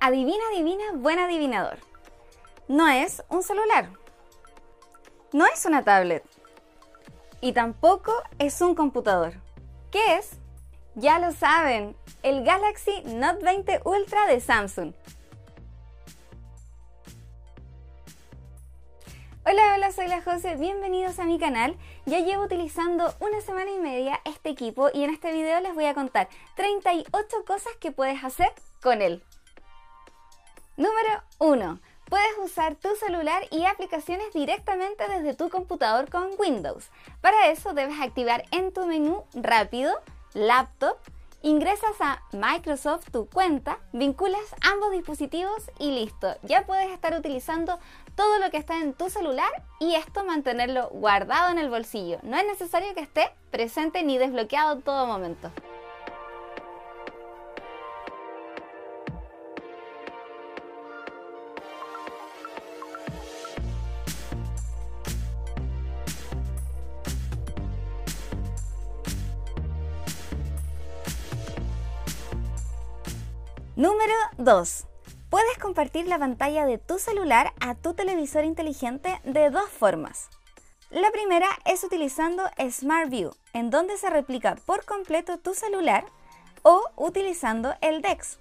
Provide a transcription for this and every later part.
Adivina, adivina, buen adivinador. No es un celular. No es una tablet. Y tampoco es un computador. ¿Qué es? Ya lo saben, el Galaxy Note 20 Ultra de Samsung. Hola, hola, soy la José, bienvenidos a mi canal. Ya llevo utilizando una semana y media este equipo y en este video les voy a contar 38 cosas que puedes hacer con él. Número 1. Puedes usar tu celular y aplicaciones directamente desde tu computador con Windows. Para eso debes activar en tu menú Rápido, Laptop, Ingresas a Microsoft tu cuenta, vinculas ambos dispositivos y listo. Ya puedes estar utilizando todo lo que está en tu celular y esto mantenerlo guardado en el bolsillo. No es necesario que esté presente ni desbloqueado en todo momento. 2. Puedes compartir la pantalla de tu celular a tu televisor inteligente de dos formas. La primera es utilizando Smart View, en donde se replica por completo tu celular, o utilizando el DeX,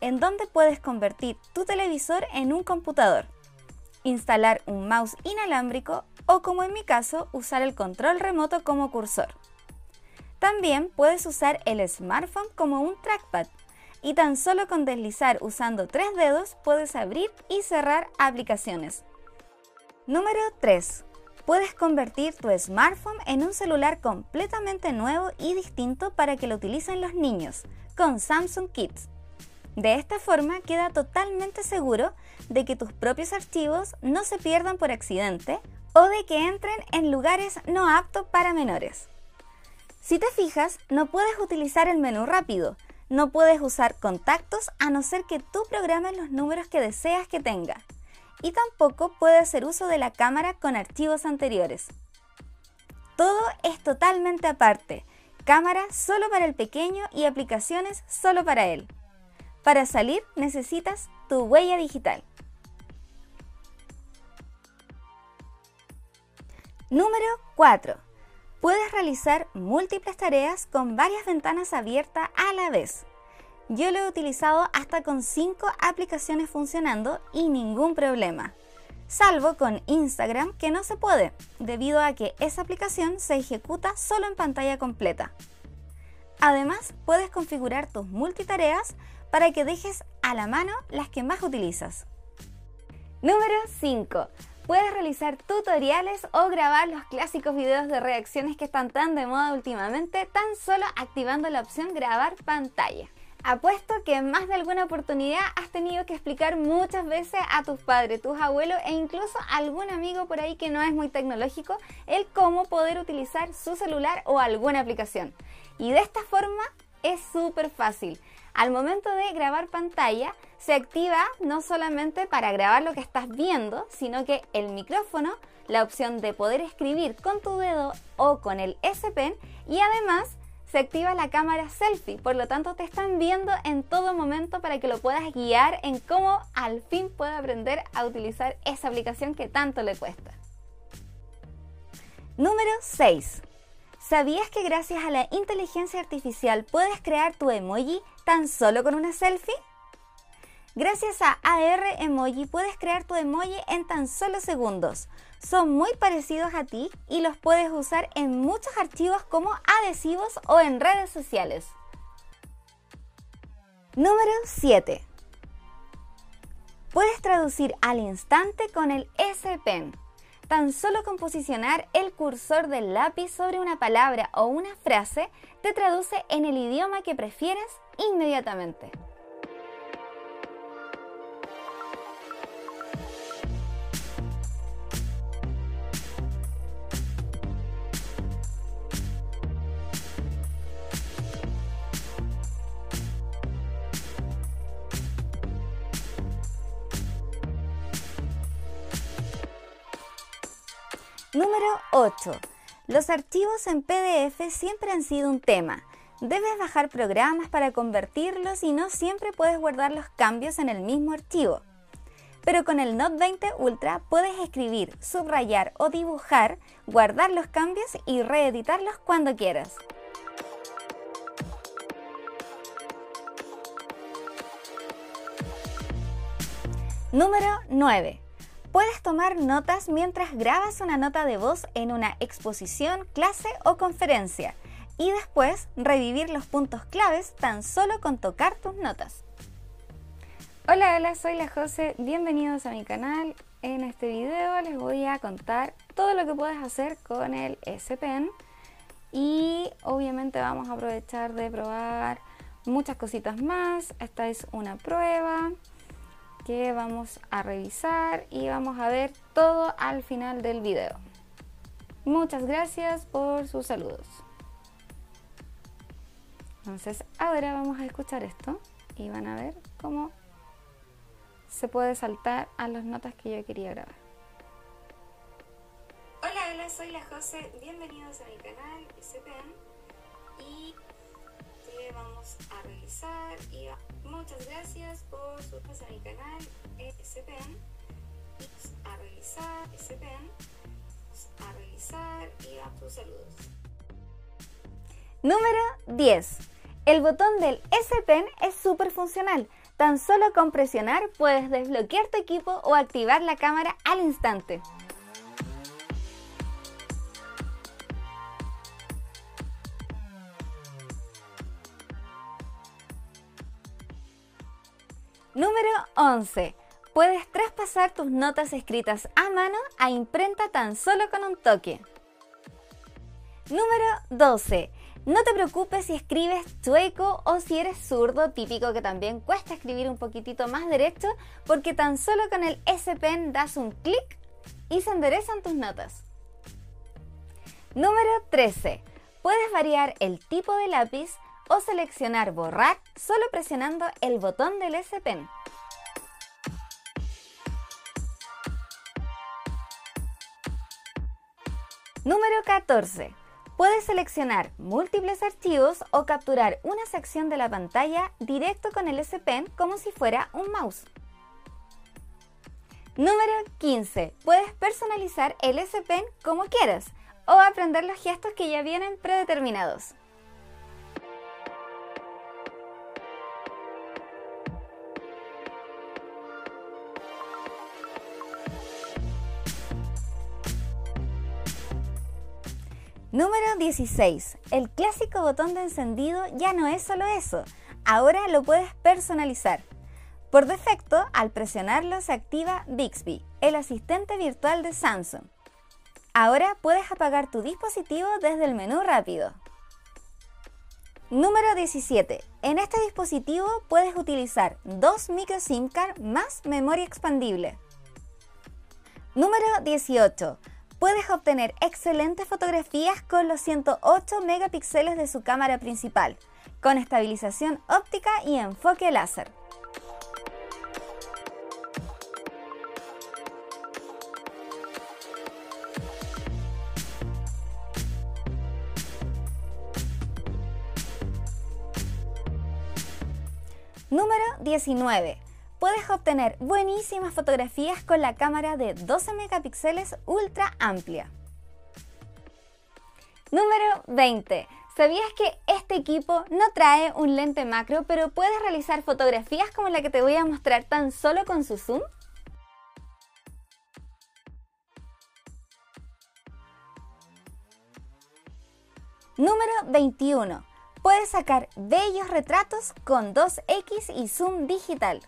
en donde puedes convertir tu televisor en un computador, instalar un mouse inalámbrico o como en mi caso, usar el control remoto como cursor. También puedes usar el smartphone como un trackpad y tan solo con deslizar usando tres dedos puedes abrir y cerrar aplicaciones. Número 3. Puedes convertir tu smartphone en un celular completamente nuevo y distinto para que lo utilicen los niños, con Samsung Kids. De esta forma queda totalmente seguro de que tus propios archivos no se pierdan por accidente o de que entren en lugares no aptos para menores. Si te fijas, no puedes utilizar el menú rápido, no puedes usar contactos a no ser que tú programes los números que deseas que tenga. Y tampoco puedes hacer uso de la cámara con archivos anteriores. Todo es totalmente aparte. Cámara solo para el pequeño y aplicaciones solo para él. Para salir necesitas tu huella digital. Número 4 puedes realizar múltiples tareas con varias ventanas abiertas a la vez. Yo lo he utilizado hasta con 5 aplicaciones funcionando y ningún problema. Salvo con Instagram que no se puede, debido a que esa aplicación se ejecuta solo en pantalla completa. Además, puedes configurar tus multitareas para que dejes a la mano las que más utilizas. Número 5. Puedes realizar tutoriales o grabar los clásicos videos de reacciones que están tan de moda últimamente tan solo activando la opción grabar pantalla. Apuesto que en más de alguna oportunidad has tenido que explicar muchas veces a tus padres, tus abuelos e incluso a algún amigo por ahí que no es muy tecnológico el cómo poder utilizar su celular o alguna aplicación. Y de esta forma es súper fácil. Al momento de grabar pantalla, se activa no solamente para grabar lo que estás viendo, sino que el micrófono, la opción de poder escribir con tu dedo o con el S Pen y además se activa la cámara selfie, por lo tanto te están viendo en todo momento para que lo puedas guiar en cómo al fin puede aprender a utilizar esa aplicación que tanto le cuesta. Número 6. ¿Sabías que gracias a la inteligencia artificial puedes crear tu emoji tan solo con una selfie? Gracias a AR Emoji puedes crear tu emoji en tan solo segundos. Son muy parecidos a ti y los puedes usar en muchos archivos como adhesivos o en redes sociales. Número 7. Puedes traducir al instante con el S Pen. Tan solo con posicionar el cursor del lápiz sobre una palabra o una frase te traduce en el idioma que prefieres inmediatamente. Número 8. Los archivos en PDF siempre han sido un tema. Debes bajar programas para convertirlos y no siempre puedes guardar los cambios en el mismo archivo. Pero con el Note 20 Ultra puedes escribir, subrayar o dibujar, guardar los cambios y reeditarlos cuando quieras. Número 9. Puedes tomar notas mientras grabas una nota de voz en una exposición, clase o conferencia y después revivir los puntos claves tan solo con tocar tus notas. Hola, hola, soy la Jose, bienvenidos a mi canal. En este video les voy a contar todo lo que puedes hacer con el S Pen y obviamente vamos a aprovechar de probar muchas cositas más. Esta es una prueba que vamos a revisar y vamos a ver todo al final del video. Muchas gracias por sus saludos. Entonces ahora vamos a escuchar esto y van a ver cómo se puede saltar a las notas que yo quería grabar. Hola, hola, soy la Jose, bienvenidos a mi canal SPN y vamos a realizar y muchas gracias por su a mi canal SPN a realizar SPN a realizar y a tus saludos. Número 10 el botón del S Pen es súper funcional. Tan solo con presionar puedes desbloquear tu equipo o activar la cámara al instante. Número 11. Puedes traspasar tus notas escritas a mano a imprenta tan solo con un toque. Número 12. No te preocupes si escribes chueco o si eres zurdo, típico que también cuesta escribir un poquitito más derecho, porque tan solo con el S Pen das un clic y se enderezan tus notas. Número 13. Puedes variar el tipo de lápiz o seleccionar borrar solo presionando el botón del S Pen. Número 14 Puedes seleccionar múltiples archivos o capturar una sección de la pantalla directo con el S Pen como si fuera un mouse. Número 15. Puedes personalizar el S Pen como quieras o aprender los gestos que ya vienen predeterminados. Número 16. El clásico botón de encendido ya no es solo eso, ahora lo puedes personalizar. Por defecto, al presionarlo se activa Bixby, el asistente virtual de Samsung. Ahora puedes apagar tu dispositivo desde el menú rápido. Número 17. En este dispositivo puedes utilizar dos micro SIM card más memoria expandible. Número 18 puedes obtener excelentes fotografías con los 108 megapíxeles de su cámara principal, con estabilización óptica y enfoque láser. Número 19 puedes obtener buenísimas fotografías con la cámara de 12 megapíxeles ultra amplia. Número 20. ¿Sabías que este equipo no trae un lente macro, pero puedes realizar fotografías como la que te voy a mostrar tan solo con su zoom? Número 21. Puedes sacar bellos retratos con 2X y zoom digital.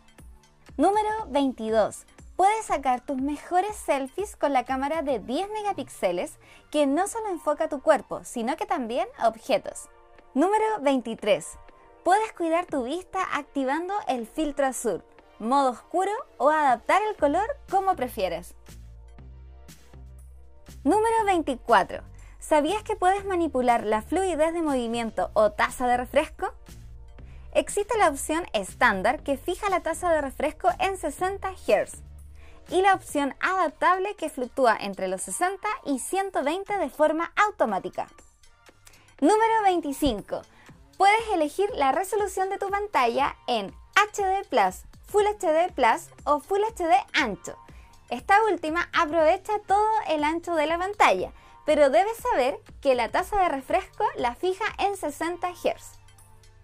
Número 22. Puedes sacar tus mejores selfies con la cámara de 10 megapíxeles que no solo enfoca tu cuerpo, sino que también objetos. Número 23. Puedes cuidar tu vista activando el filtro azul, modo oscuro o adaptar el color como prefieres. Número 24. ¿Sabías que puedes manipular la fluidez de movimiento o tasa de refresco? Existe la opción estándar que fija la tasa de refresco en 60 Hz y la opción adaptable que fluctúa entre los 60 y 120 de forma automática. Número 25. puedes elegir la resolución de tu pantalla en HD Plus, Full HD Plus o Full HD ancho. Esta última aprovecha todo el ancho de la pantalla, pero debes saber que la tasa de refresco la fija en 60 Hz.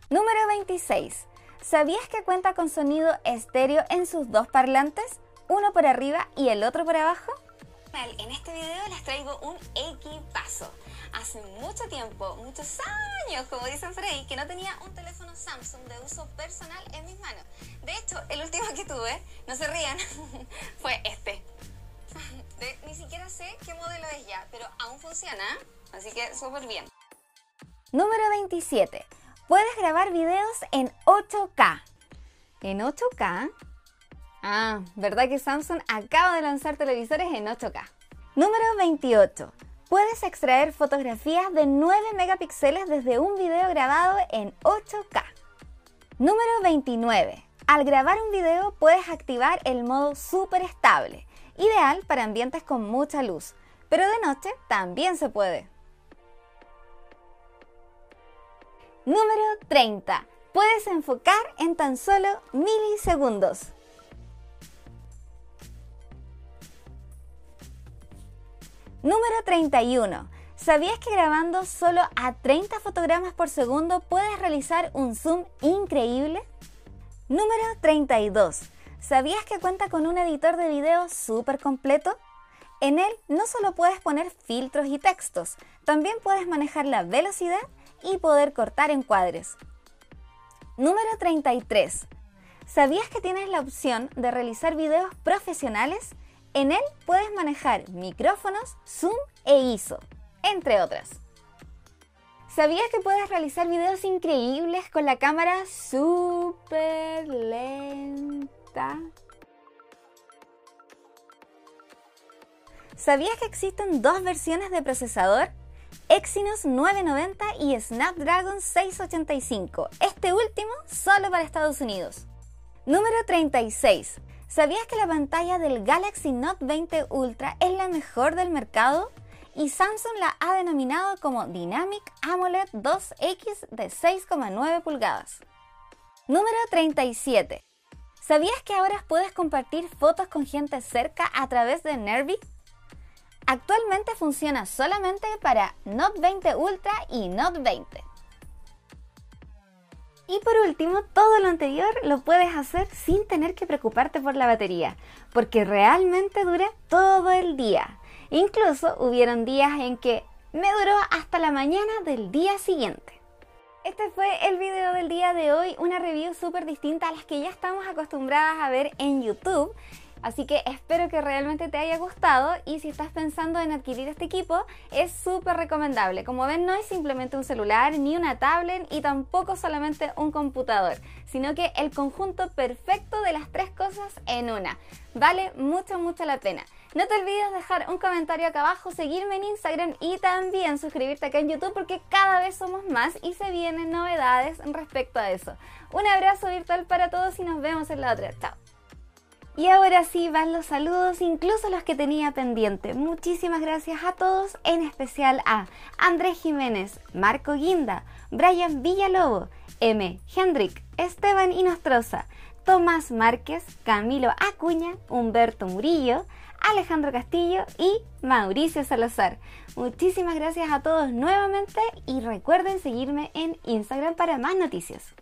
Número 26. ¿Sabías que cuenta con sonido estéreo en sus dos parlantes? Uno por arriba y el otro por abajo. En este video les traigo un equipazo. Hace mucho tiempo, muchos años, como dicen por ahí, que no tenía un teléfono Samsung de uso personal en mis manos. De hecho, el último que tuve, no se rían, fue este. ni siquiera sé qué modelo es ya, pero aún funciona, así que súper bien. Número 27. Puedes grabar videos en 8K. ¿En 8K? Ah, ¿verdad que Samsung acaba de lanzar televisores en 8K? Número 28. Puedes extraer fotografías de 9 megapíxeles desde un video grabado en 8K. Número 29. Al grabar un video puedes activar el modo super estable, ideal para ambientes con mucha luz, pero de noche también se puede. Número 30. Puedes enfocar en tan solo milisegundos. Número 31. ¿Sabías que grabando solo a 30 fotogramas por segundo puedes realizar un zoom increíble? Número 32. ¿Sabías que cuenta con un editor de video súper completo? En él no solo puedes poner filtros y textos, también puedes manejar la velocidad y poder cortar encuadres. Número 33. ¿Sabías que tienes la opción de realizar videos profesionales? En él puedes manejar micrófonos, zoom e ISO, entre otras. ¿Sabías que puedes realizar videos increíbles con la cámara súper lenta? ¿Sabías que existen dos versiones de procesador? Exynos 990 y Snapdragon 685, este último solo para Estados Unidos. Número 36. ¿Sabías que la pantalla del Galaxy Note 20 Ultra es la mejor del mercado? Y Samsung la ha denominado como Dynamic AMOLED 2X de 6,9 pulgadas. Número 37. ¿Sabías que ahora puedes compartir fotos con gente cerca a través de Nervy? Actualmente funciona solamente para Note 20 Ultra y Note 20. Y por último, todo lo anterior lo puedes hacer sin tener que preocuparte por la batería, porque realmente dura todo el día. Incluso hubieron días en que me duró hasta la mañana del día siguiente. Este fue el video del día de hoy, una review súper distinta a las que ya estamos acostumbradas a ver en YouTube Así que espero que realmente te haya gustado y si estás pensando en adquirir este equipo es súper recomendable. Como ven no es simplemente un celular ni una tablet y tampoco solamente un computador, sino que el conjunto perfecto de las tres cosas en una. Vale mucho, mucho la pena. No te olvides dejar un comentario acá abajo, seguirme en Instagram y también suscribirte acá en YouTube porque cada vez somos más y se vienen novedades respecto a eso. Un abrazo virtual para todos y nos vemos en la otra. Chao. Y ahora sí van los saludos, incluso los que tenía pendiente. Muchísimas gracias a todos, en especial a Andrés Jiménez, Marco Guinda, Brian Villalobo, M. Hendrik, Esteban Inostroza, Tomás Márquez, Camilo Acuña, Humberto Murillo, Alejandro Castillo y Mauricio Salazar. Muchísimas gracias a todos nuevamente y recuerden seguirme en Instagram para más noticias.